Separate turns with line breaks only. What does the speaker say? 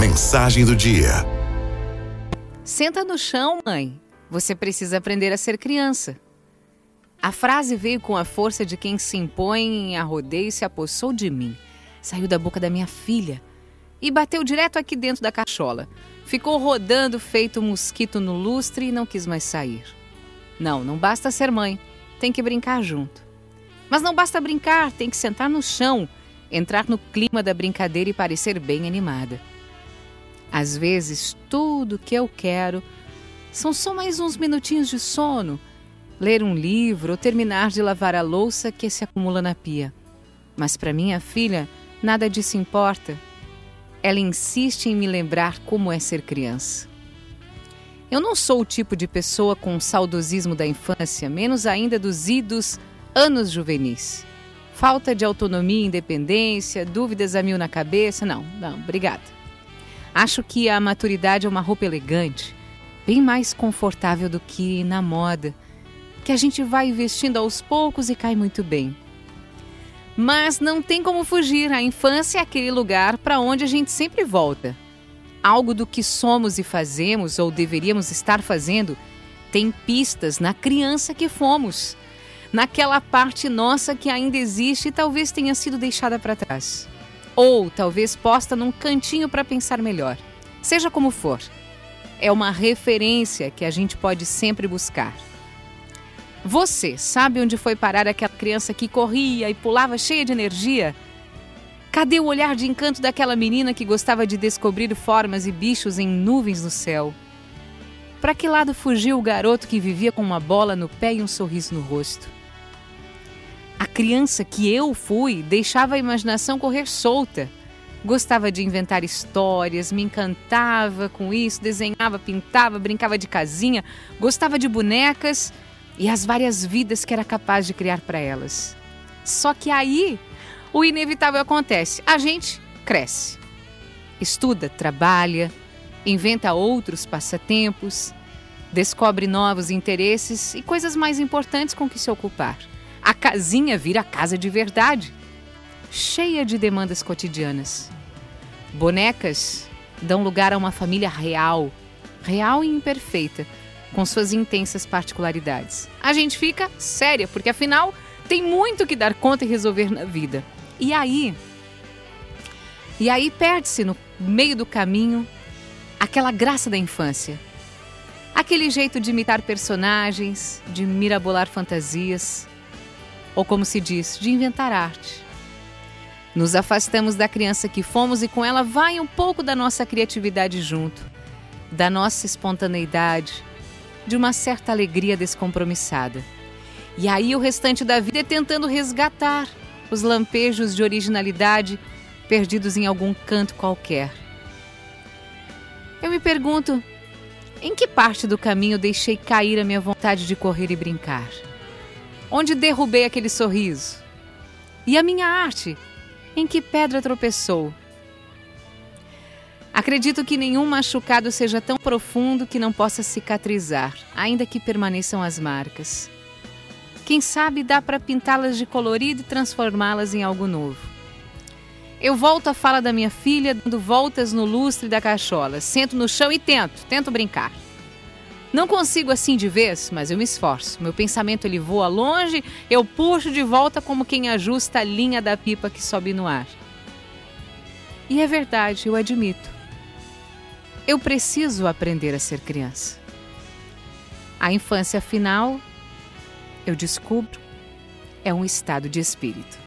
Mensagem do dia.
Senta no chão, mãe. Você precisa aprender a ser criança. A frase veio com a força de quem se impõe a rodeio e se apossou de mim. Saiu da boca da minha filha e bateu direto aqui dentro da cachola. Ficou rodando feito um mosquito no lustre e não quis mais sair. Não, não basta ser mãe, tem que brincar junto. Mas não basta brincar, tem que sentar no chão, entrar no clima da brincadeira e parecer bem animada. Às vezes, tudo que eu quero são só mais uns minutinhos de sono, ler um livro ou terminar de lavar a louça que se acumula na pia. Mas para minha filha, nada disso importa. Ela insiste em me lembrar como é ser criança. Eu não sou o tipo de pessoa com saudosismo da infância, menos ainda dos idos anos juvenis. Falta de autonomia independência, dúvidas a mil na cabeça. Não, não, obrigada. Acho que a maturidade é uma roupa elegante, bem mais confortável do que na moda, que a gente vai vestindo aos poucos e cai muito bem. Mas não tem como fugir, a infância é aquele lugar para onde a gente sempre volta. Algo do que somos e fazemos, ou deveríamos estar fazendo, tem pistas na criança que fomos, naquela parte nossa que ainda existe e talvez tenha sido deixada para trás. Ou talvez posta num cantinho para pensar melhor. Seja como for, é uma referência que a gente pode sempre buscar. Você sabe onde foi parar aquela criança que corria e pulava cheia de energia? Cadê o olhar de encanto daquela menina que gostava de descobrir formas e bichos em nuvens no céu? Para que lado fugiu o garoto que vivia com uma bola no pé e um sorriso no rosto? A criança que eu fui deixava a imaginação correr solta. Gostava de inventar histórias, me encantava com isso, desenhava, pintava, brincava de casinha, gostava de bonecas e as várias vidas que era capaz de criar para elas. Só que aí o inevitável acontece: a gente cresce, estuda, trabalha, inventa outros passatempos, descobre novos interesses e coisas mais importantes com que se ocupar. A casinha vira casa de verdade, cheia de demandas cotidianas. Bonecas dão lugar a uma família real, real e imperfeita com suas intensas particularidades. A gente fica séria, porque afinal tem muito que dar conta e resolver na vida. E aí, e aí perde-se no meio do caminho aquela graça da infância. Aquele jeito de imitar personagens, de mirabolar fantasias, ou como se diz, de inventar arte. Nos afastamos da criança que fomos e com ela vai um pouco da nossa criatividade junto, da nossa espontaneidade, de uma certa alegria descompromissada. E aí o restante da vida é tentando resgatar os lampejos de originalidade perdidos em algum canto qualquer. Eu me pergunto, em que parte do caminho deixei cair a minha vontade de correr e brincar? Onde derrubei aquele sorriso? E a minha arte? Em que pedra tropeçou? Acredito que nenhum machucado seja tão profundo que não possa cicatrizar, ainda que permaneçam as marcas. Quem sabe dá para pintá-las de colorido e transformá-las em algo novo. Eu volto à fala da minha filha, dando voltas no lustre da cachola. Sento no chão e tento, tento brincar. Não consigo assim de vez, mas eu me esforço. Meu pensamento ele voa longe, eu puxo de volta como quem ajusta a linha da pipa que sobe no ar. E é verdade, eu admito. Eu preciso aprender a ser criança. A infância, afinal, eu descubro, é um estado de espírito.